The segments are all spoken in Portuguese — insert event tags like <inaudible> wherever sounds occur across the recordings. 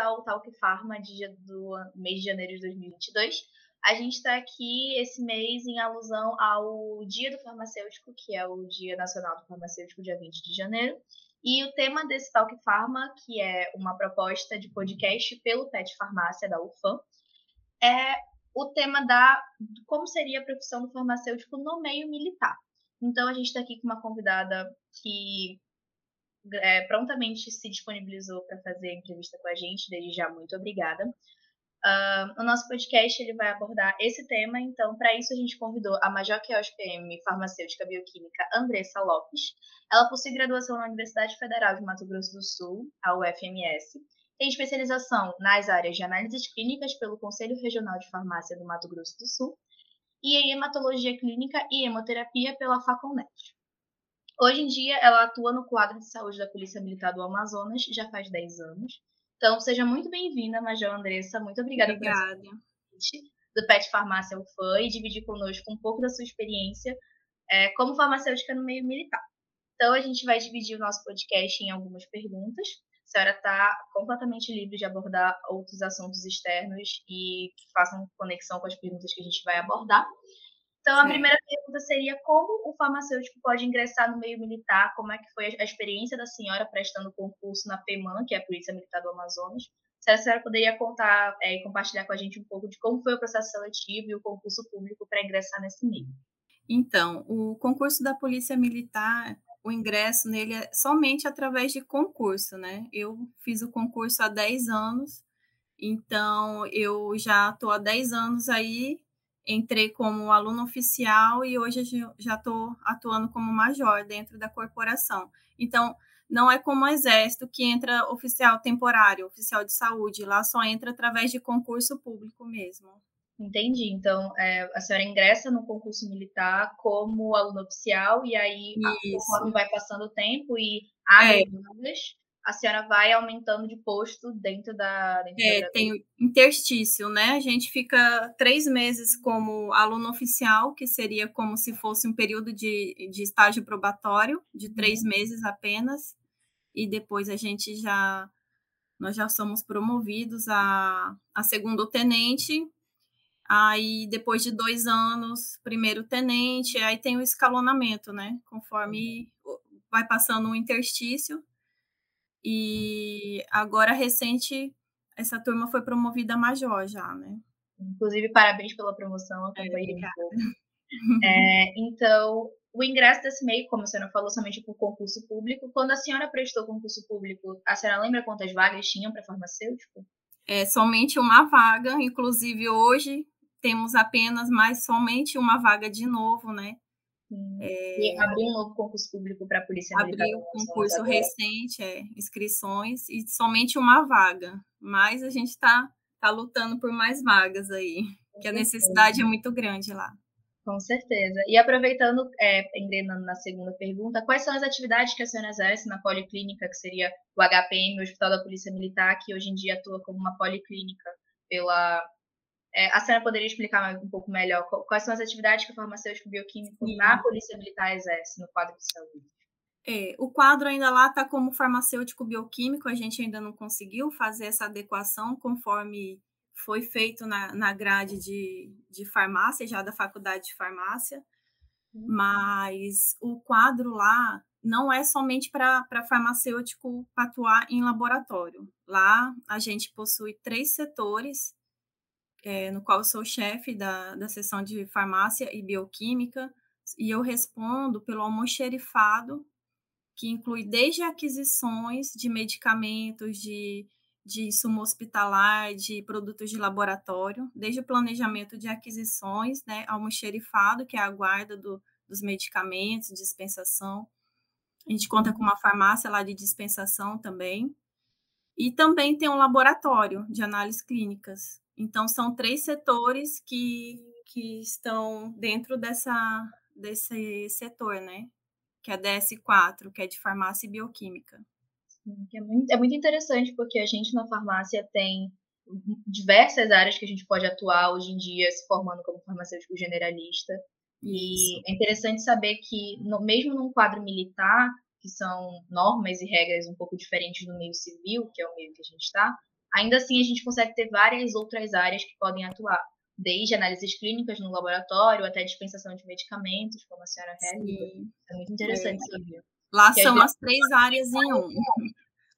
ao Talk Pharma de, do mês de janeiro de 2022. A gente está aqui esse mês em alusão ao Dia do Farmacêutico, que é o Dia Nacional do Farmacêutico, dia 20 de janeiro. E o tema desse Talk Pharma, que é uma proposta de podcast pelo Pet Farmácia da UFAM, é o tema da como seria a profissão do farmacêutico no meio militar. Então a gente está aqui com uma convidada que é, prontamente se disponibilizou para fazer a entrevista com a gente, desde já muito obrigada. Uh, o nosso podcast ele vai abordar esse tema, então para isso a gente convidou a Major Kiosk PM Farmacêutica Bioquímica Andressa Lopes. Ela possui graduação na Universidade Federal de Mato Grosso do Sul, a UFMS, tem especialização nas áreas de análises clínicas pelo Conselho Regional de Farmácia do Mato Grosso do Sul e em hematologia clínica e hemoterapia pela Faconet. Hoje em dia, ela atua no quadro de saúde da Polícia Militar do Amazonas já faz 10 anos. Então, seja muito bem-vinda, Major Andressa. Muito obrigada, obrigada. por convite do PET Farmácia UFAM e dividir conosco um pouco da sua experiência é, como farmacêutica no meio militar. Então, a gente vai dividir o nosso podcast em algumas perguntas. A senhora está completamente livre de abordar outros assuntos externos e que façam conexão com as perguntas que a gente vai abordar. Então, a primeira pergunta seria como o farmacêutico pode ingressar no meio militar, como é que foi a experiência da senhora prestando concurso na PEMAN, que é a Polícia Militar do Amazonas. Se a senhora poderia contar é, e compartilhar com a gente um pouco de como foi o processo seletivo e o concurso público para ingressar nesse meio. Então, o concurso da Polícia Militar, o ingresso nele é somente através de concurso, né? Eu fiz o concurso há 10 anos, então eu já estou há 10 anos aí entrei como aluno oficial e hoje já estou atuando como major dentro da corporação. Então, não é como o Exército que entra oficial temporário, oficial de saúde, lá só entra através de concurso público mesmo. Entendi. Então, é, a senhora ingressa no concurso militar como aluno oficial e aí, Isso. conforme vai passando o tempo e abre é a senhora vai aumentando de posto dentro da. Dentro é, da tem interstício, né? A gente fica três meses como aluno oficial, que seria como se fosse um período de, de estágio probatório, de três uhum. meses apenas, e depois a gente já. Nós já somos promovidos a, a segundo tenente, aí depois de dois anos, primeiro tenente, aí tem o escalonamento, né? Conforme uhum. vai passando o interstício, e agora, recente, essa turma foi promovida a major já, né? Inclusive, parabéns pela promoção, acompanhei é, é, Então, o ingresso desse meio, como a senhora falou, somente por concurso público. Quando a senhora prestou concurso público, a senhora lembra quantas vagas tinham para farmacêutico? É somente uma vaga, inclusive hoje temos apenas mais somente uma vaga de novo, né? É, e abriu um novo concurso público para a Polícia Militar. Abriu um concurso recente, é, inscrições, e somente uma vaga. Mas a gente está tá lutando por mais vagas aí, que a necessidade é muito grande lá. Com certeza. E aproveitando, é, engrenando na segunda pergunta, quais são as atividades que a senhora exerce na policlínica, que seria o HPM, o Hospital da Polícia Militar, que hoje em dia atua como uma policlínica pela é, a senhora poderia explicar um pouco melhor quais são as atividades que o farmacêutico bioquímico Sim. na Polícia Militar exerce no quadro de saúde? É, o quadro ainda lá está como farmacêutico bioquímico, a gente ainda não conseguiu fazer essa adequação conforme foi feito na, na grade de, de farmácia, já da faculdade de farmácia, uhum. mas o quadro lá não é somente para farmacêutico atuar em laboratório. Lá a gente possui três setores é, no qual sou chefe da, da seção de farmácia e bioquímica, e eu respondo pelo almoxerifado, que inclui desde aquisições de medicamentos, de, de insumo hospitalar, de produtos de laboratório, desde o planejamento de aquisições, né, almoxerifado, que é a guarda do, dos medicamentos, dispensação. A gente conta com uma farmácia lá de dispensação também. E também tem um laboratório de análises clínicas, então, são três setores que, que estão dentro dessa, desse setor, né? Que é a DS4, que é de farmácia e bioquímica. É muito, é muito interessante, porque a gente na farmácia tem diversas áreas que a gente pode atuar hoje em dia, se formando como farmacêutico generalista. E Isso. é interessante saber que, no, mesmo num quadro militar, que são normas e regras um pouco diferentes do meio civil, que é o meio que a gente está, ainda assim a gente consegue ter várias outras áreas que podem atuar, desde análises clínicas no laboratório até dispensação de medicamentos, como a senhora realiza. É muito interessante é. saber. Lá são as três áreas em um.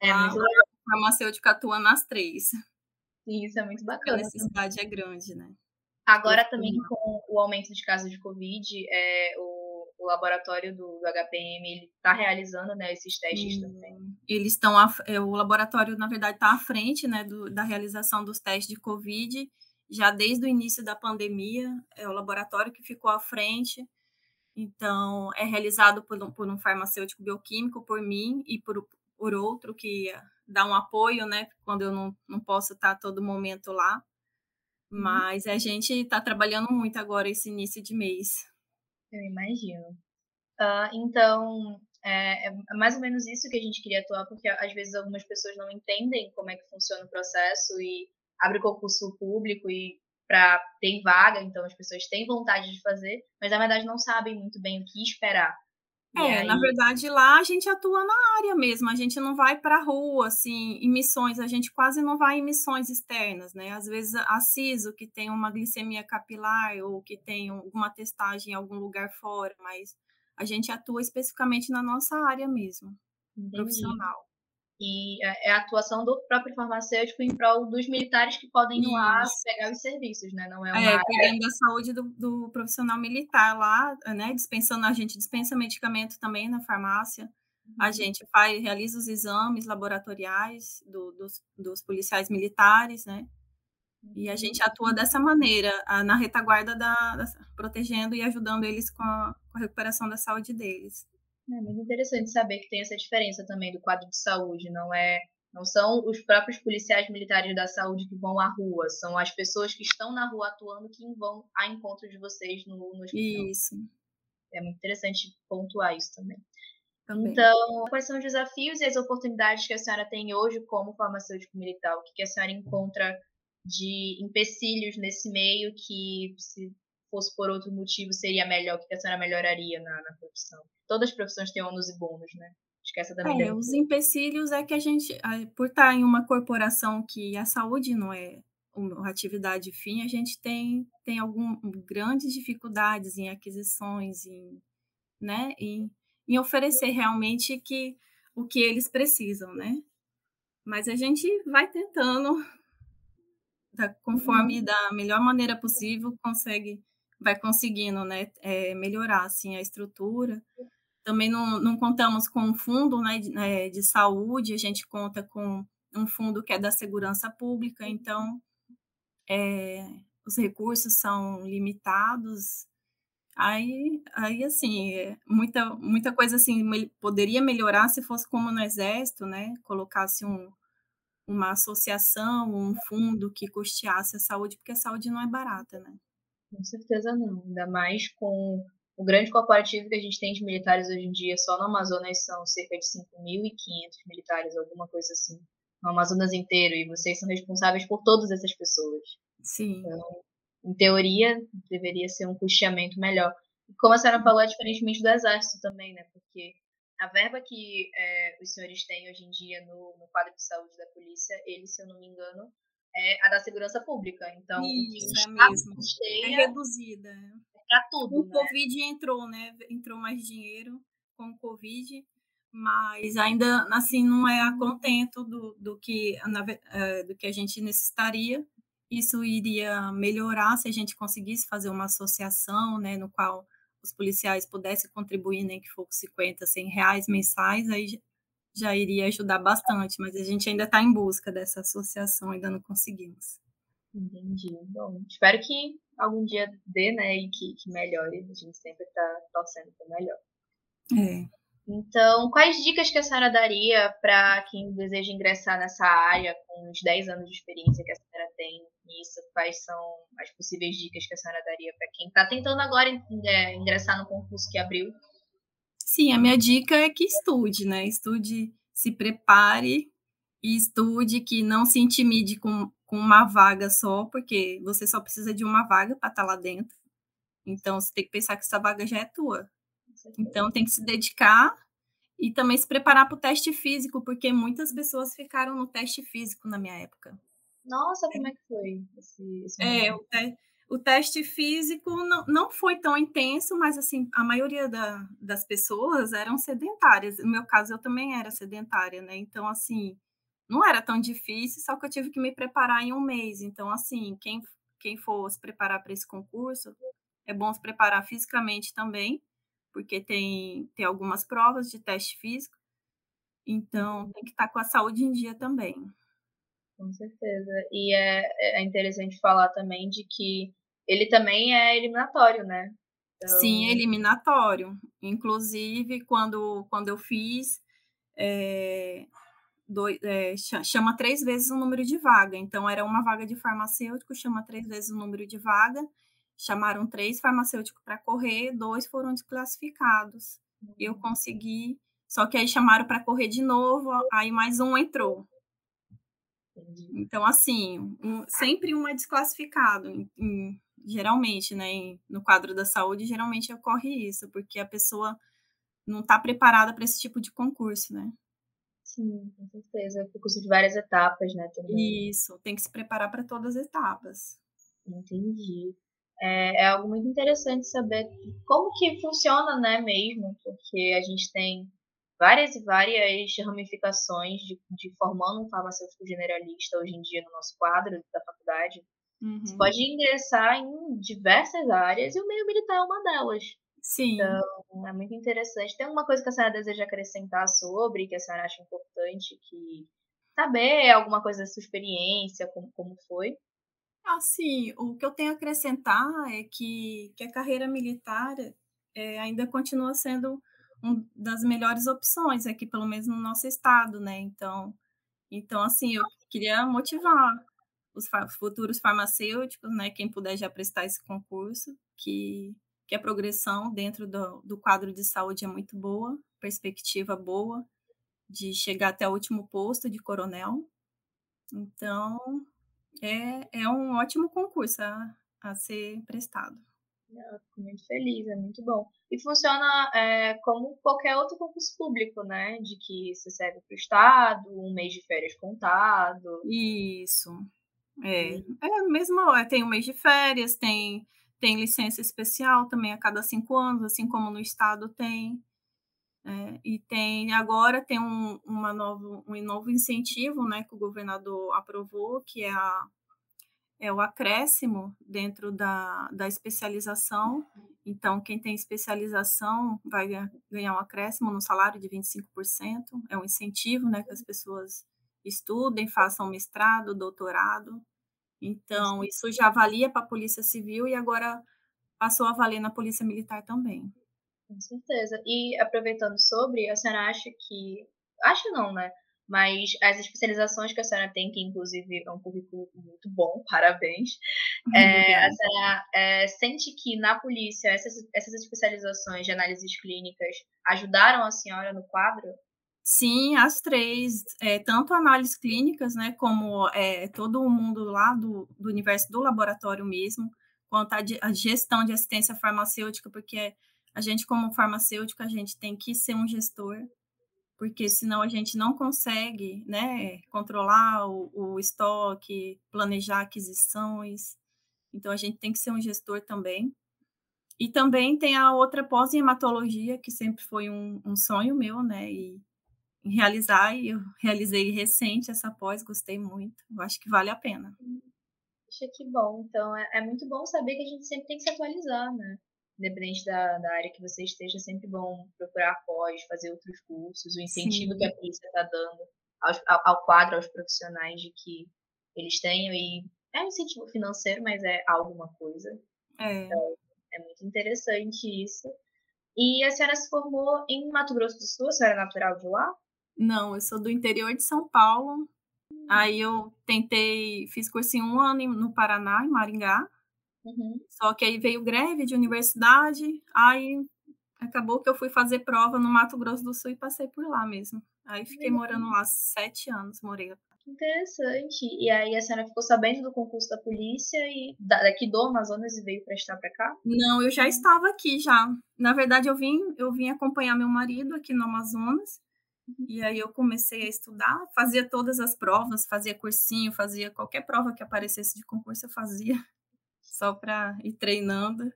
É muito legal. O farmacêutico atua nas três. Sim, isso é muito bacana. A necessidade é grande, né? Agora também com o aumento de casos de Covid, é, o, o laboratório do, do HPM está realizando né, esses testes também. Eles estão, é, o laboratório na verdade está à frente né, do, da realização dos testes de Covid, já desde o início da pandemia, é o laboratório que ficou à frente. Então, é realizado por um, por um farmacêutico bioquímico, por mim e por, por outro que dá um apoio, né? Quando eu não, não posso estar todo momento lá. Uhum. Mas a gente está trabalhando muito agora esse início de mês. Eu imagino. Uh, então, é, é, mais ou menos isso que a gente queria atuar, porque às vezes algumas pessoas não entendem como é que funciona o processo e abre concurso público e para ter vaga, então as pessoas têm vontade de fazer, mas na verdade não sabem muito bem o que esperar. É, aí... na verdade lá a gente atua na área mesmo, a gente não vai para a rua, assim, em missões, a gente quase não vai em missões externas, né? Às vezes a CISO, que tem uma glicemia capilar ou que tem alguma testagem em algum lugar fora, mas a gente atua especificamente na nossa área mesmo, Entendi. profissional. E é, é a atuação do próprio farmacêutico em prol dos militares que podem ir lá pegar os serviços, né? Não é uma. É, cuidando da saúde do, do, profissional militar lá, né? Dispensando, a gente dispensa medicamento também na farmácia. A uhum. gente faz, realiza os exames laboratoriais do, dos, dos policiais militares, né? E a gente atua uhum. dessa maneira, na retaguarda da, da protegendo e ajudando eles com a, com a recuperação da saúde deles. É muito interessante saber que tem essa diferença também do quadro de saúde, não é não são os próprios policiais militares da saúde que vão à rua, são as pessoas que estão na rua atuando que vão a encontro de vocês no, no hospital. Isso. É muito interessante pontuar isso também. também. Então, quais são os desafios e as oportunidades que a senhora tem hoje como farmacêutico militar? O que a senhora encontra de empecilhos nesse meio que, se fosse por outro motivo, seria melhor? Que a senhora melhoraria na, na profissão? todas as profissões têm ônus e bônus, né? Essa também é, os empecilhos é que a gente, por estar em uma corporação que a saúde não é uma atividade fim, a gente tem, tem algumas grandes dificuldades em aquisições, em, né, em, em oferecer realmente que, o que eles precisam, né? Mas a gente vai tentando, da, conforme uhum. da melhor maneira possível, consegue, vai conseguindo, né, é, melhorar, assim, a estrutura, também não, não contamos com um fundo né, de, né, de saúde, a gente conta com um fundo que é da segurança pública, então é, os recursos são limitados. Aí, aí assim, é muita, muita coisa assim poderia melhorar se fosse como no Exército, né? Colocasse um, uma associação, um fundo que custeasse a saúde, porque a saúde não é barata, né? Com certeza não, ainda mais com o grande corporativo que a gente tem de militares hoje em dia, só no Amazonas, são cerca de 5.500 militares, alguma coisa assim. No Amazonas inteiro, e vocês são responsáveis por todas essas pessoas. Sim. Então, em teoria, deveria ser um custeamento melhor. E como a senhora falou, é diferentemente do Exército também, né? Porque a verba que é, os senhores têm hoje em dia no, no quadro de saúde da polícia, ele, se eu não me engano, é a da segurança pública. Então, Isso, é mesmo. é reduzida. É para tudo. O né? Covid entrou, né? Entrou mais dinheiro com o Covid, mas ainda assim não é a contento do, do, que, eh, do que a gente necessitaria. Isso iria melhorar se a gente conseguisse fazer uma associação, né, no qual os policiais pudessem contribuir, nem que fosse 50, 100 reais mensais, aí já iria ajudar bastante, mas a gente ainda está em busca dessa associação, ainda não conseguimos. Entendi. Bom, espero que algum dia dê, né, e que, que melhore. A gente sempre está torcendo para melhor. É. Então, quais dicas que a senhora daria para quem deseja ingressar nessa área com os 10 anos de experiência que a senhora tem nisso? Quais são as possíveis dicas que a senhora daria para quem está tentando agora é, ingressar no concurso que abriu? Sim, a minha dica é que estude, né? Estude, se prepare e estude, que não se intimide com com uma vaga só, porque você só precisa de uma vaga para estar tá lá dentro. Então, você tem que pensar que essa vaga já é tua. Então, tem que se dedicar e também se preparar para o teste físico, porque muitas pessoas ficaram no teste físico na minha época. Nossa, como é que foi esse, esse É, o, te, o, teste físico não, não foi tão intenso, mas assim, a maioria da, das pessoas eram sedentárias. No meu caso, eu também era sedentária, né? Então, assim, não era tão difícil, só que eu tive que me preparar em um mês. Então, assim, quem, quem for se preparar para esse concurso, é bom se preparar fisicamente também, porque tem, tem algumas provas de teste físico, então uhum. tem que estar tá com a saúde em dia também. Com certeza. E é, é interessante falar também de que ele também é eliminatório, né? Então... Sim, é eliminatório. Inclusive, quando, quando eu fiz, é, dois, é, chama três vezes o número de vaga. Então, era uma vaga de farmacêutico, chama três vezes o número de vaga chamaram três farmacêuticos para correr, dois foram desclassificados. Uhum. Eu consegui, só que aí chamaram para correr de novo, aí mais um entrou. Entendi. Então, assim, um, sempre um é desclassificado, em, em, geralmente, né? No quadro da saúde, geralmente ocorre isso, porque a pessoa não está preparada para esse tipo de concurso, né? Sim, com certeza. É concurso de várias etapas, né? Também. Isso, tem que se preparar para todas as etapas. Entendi é, é, algo muito interessante saber como que funciona, né, mesmo, porque a gente tem várias e várias ramificações de, de formando um farmacêutico generalista hoje em dia no nosso quadro da faculdade. Uhum. Você pode ingressar em diversas áreas e o meio militar é uma delas. Sim. Então, é muito interessante. Tem alguma coisa que a senhora deseja acrescentar sobre, que a senhora acha importante, que saber alguma coisa da sua experiência, como, como foi? Assim, o que eu tenho a acrescentar é que, que a carreira militar é, ainda continua sendo uma das melhores opções aqui, pelo menos no nosso estado, né? Então, então assim, eu queria motivar os futuros farmacêuticos, né? Quem puder já prestar esse concurso, que, que a progressão dentro do, do quadro de saúde é muito boa, perspectiva boa de chegar até o último posto de coronel. Então, é, é um ótimo concurso a, a ser prestado. Eu fico muito feliz, é muito bom. E funciona é, como qualquer outro concurso público, né? De que você serve para o Estado, um mês de férias contado. Isso. É, é mesmo, é, tem um mês de férias, tem, tem licença especial também a cada cinco anos, assim como no Estado tem. É, e tem agora tem um, uma novo, um novo incentivo né, que o governador aprovou, que é, a, é o acréscimo dentro da, da especialização. Então, quem tem especialização vai ganhar um acréscimo no salário de 25%. É um incentivo né, que as pessoas estudem, façam mestrado, doutorado. Então, isso já valia para a Polícia Civil e agora passou a valer na Polícia Militar também. Com certeza. E aproveitando sobre, a senhora acha que. Acha não, né? Mas as especializações que a senhora tem, que inclusive é um currículo muito bom, <laughs> parabéns. É, <laughs> a senhora é, sente que na polícia essas, essas especializações de análises clínicas ajudaram a senhora no quadro? Sim, as três, é, tanto análises clínicas, né, como é, todo o mundo lá do, do universo do laboratório mesmo, quanto a, gestão de assistência farmacêutica, porque a gente, como farmacêutico, a gente tem que ser um gestor, porque senão a gente não consegue né, controlar o, o estoque, planejar aquisições. Então, a gente tem que ser um gestor também. E também tem a outra pós-hematologia, que sempre foi um, um, sonho meu, né? E realizar, e eu realizei recente essa pós, gostei muito. Eu acho que vale a pena. Acho que bom. Então, é, é muito bom saber que a gente sempre tem que se atualizar, né? independente da, da área que você esteja, é sempre bom procurar pós, fazer outros cursos, o incentivo Sim. que a polícia está dando ao, ao, quadro, aos profissionais de que eles tenham, e é um incentivo financeiro, mas é alguma coisa. É. Então, é muito interessante isso. E a senhora se formou em Mato Grosso do Sul, a senhora é natural de lá? Não, eu sou do interior de São Paulo. Aí eu tentei, fiz cursinho um ano no Paraná, em Maringá. Uhum. Só que aí veio greve de universidade, aí acabou que eu fui fazer prova no Mato Grosso do Sul e passei por lá mesmo. Aí fiquei uhum. morando lá sete anos, morei. Interessante. E aí a senhora ficou sabendo do concurso da polícia e daqui do Amazonas e veio prestar para cá? Não, eu já estava aqui já. Na verdade, eu vim, eu vim acompanhar meu marido aqui no Amazonas. E aí eu comecei a estudar, fazia todas as provas, fazia cursinho, fazia qualquer prova que aparecesse de concurso, eu fazia <laughs> só para ir treinando. Uhum.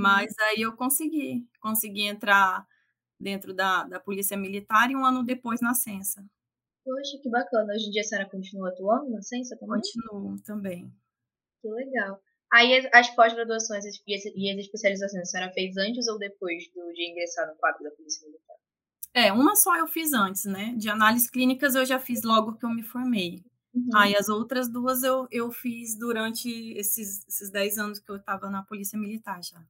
Mas aí eu consegui, consegui entrar dentro da, da Polícia Militar e um ano depois na Censa. Poxa, que bacana. Hoje em dia a senhora continua atuando na ciência também? Continuo também. Que legal. Aí as pós-graduações e as especializações a senhora fez antes ou depois do, de ingressar no quadro da Polícia Militar? É, uma só eu fiz antes, né? De análises clínicas eu já fiz logo que eu me formei. Uhum. Aí as outras duas eu, eu fiz durante esses, esses 10 anos que eu estava na Polícia Militar já.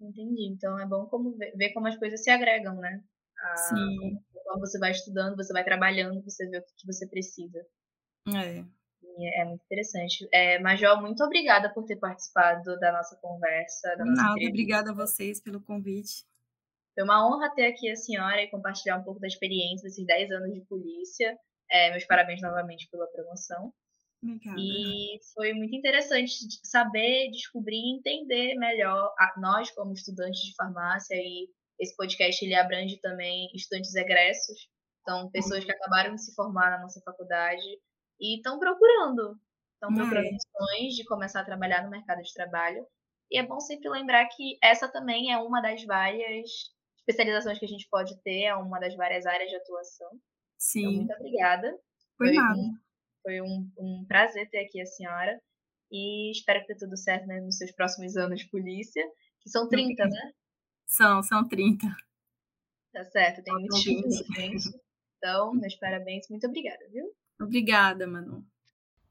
Entendi. Então é bom como ver, ver como as coisas se agregam, né? A, Sim. Você vai estudando, você vai trabalhando, você vê o que você precisa. É. É muito interessante. É, Major, muito obrigada por ter participado da nossa conversa. Da nossa Nada, entrevista. obrigada a vocês pelo convite. Foi uma honra ter aqui a senhora e compartilhar um pouco da experiência desses 10 anos de polícia. É, meus parabéns novamente pela promoção. Obrigada. E foi muito interessante saber, descobrir e entender melhor a, nós como estudantes de farmácia e esse podcast ele abrange também estudantes egressos, então pessoas que acabaram de se formar na nossa faculdade e estão procurando, estão procurando opções de começar a trabalhar no mercado de trabalho. E é bom sempre lembrar que essa também é uma das várias especializações que a gente pode ter, é uma das várias áreas de atuação. Então, Sim. Então, muito obrigada. Foi, foi nada. Um, foi um, um prazer ter aqui a senhora e espero que dê tudo certo né, nos seus próximos anos de polícia, que são 30, né? São, são 30. Tá certo, tem tipos gente. Então, meus parabéns. Muito obrigada, viu? Obrigada, Manu.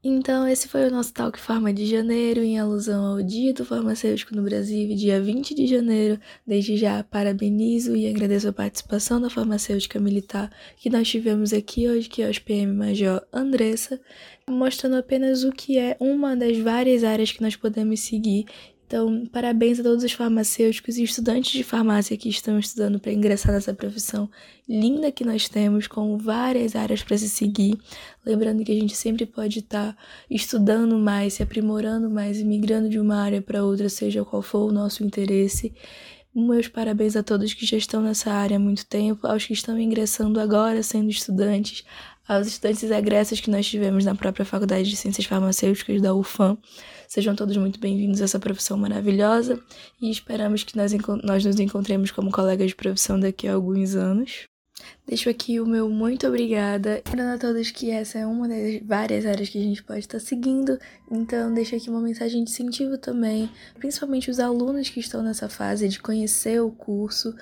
Então, esse foi o nosso Talk Farma de janeiro, em alusão ao Dia do Farmacêutico no Brasil, dia 20 de janeiro. Desde já, parabenizo e agradeço a participação da farmacêutica militar que nós tivemos aqui hoje, que é o PM Major Andressa, mostrando apenas o que é uma das várias áreas que nós podemos seguir então, parabéns a todos os farmacêuticos e estudantes de farmácia que estão estudando para ingressar nessa profissão linda que nós temos, com várias áreas para se seguir. Lembrando que a gente sempre pode estar tá estudando mais, se aprimorando mais migrando de uma área para outra, seja qual for o nosso interesse. Meus parabéns a todos que já estão nessa área há muito tempo, aos que estão ingressando agora sendo estudantes, aos estudantes egressos que nós tivemos na própria Faculdade de Ciências Farmacêuticas da UFAM. Sejam todos muito bem-vindos a essa profissão maravilhosa e esperamos que nós, nós nos encontremos como colegas de profissão daqui a alguns anos. Deixo aqui o meu muito obrigada. Lembrando a todos que essa é uma das várias áreas que a gente pode estar seguindo, então deixo aqui uma mensagem de incentivo também, principalmente os alunos que estão nessa fase de conhecer o curso.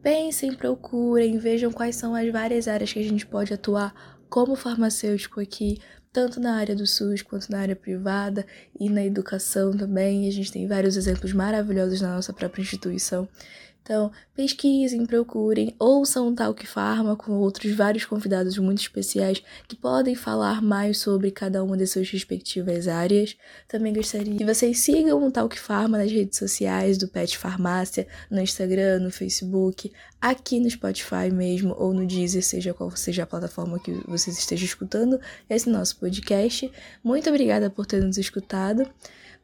Pensem, procurem, vejam quais são as várias áreas que a gente pode atuar como farmacêutico aqui, tanto na área do SUS quanto na área privada e na educação também. A gente tem vários exemplos maravilhosos na nossa própria instituição. Então, pesquisem, procurem, ouçam o Talk Pharma com outros vários convidados muito especiais que podem falar mais sobre cada uma das suas respectivas áreas. Também gostaria que vocês sigam o Talk Pharma nas redes sociais do Pet Farmácia, no Instagram, no Facebook, aqui no Spotify mesmo, ou no Deezer, seja qual seja a plataforma que vocês estejam escutando esse nosso podcast. Muito obrigada por ter nos escutado.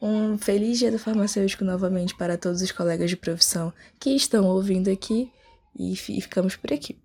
Um feliz dia do farmacêutico novamente para todos os colegas de profissão que estão ouvindo aqui e ficamos por aqui.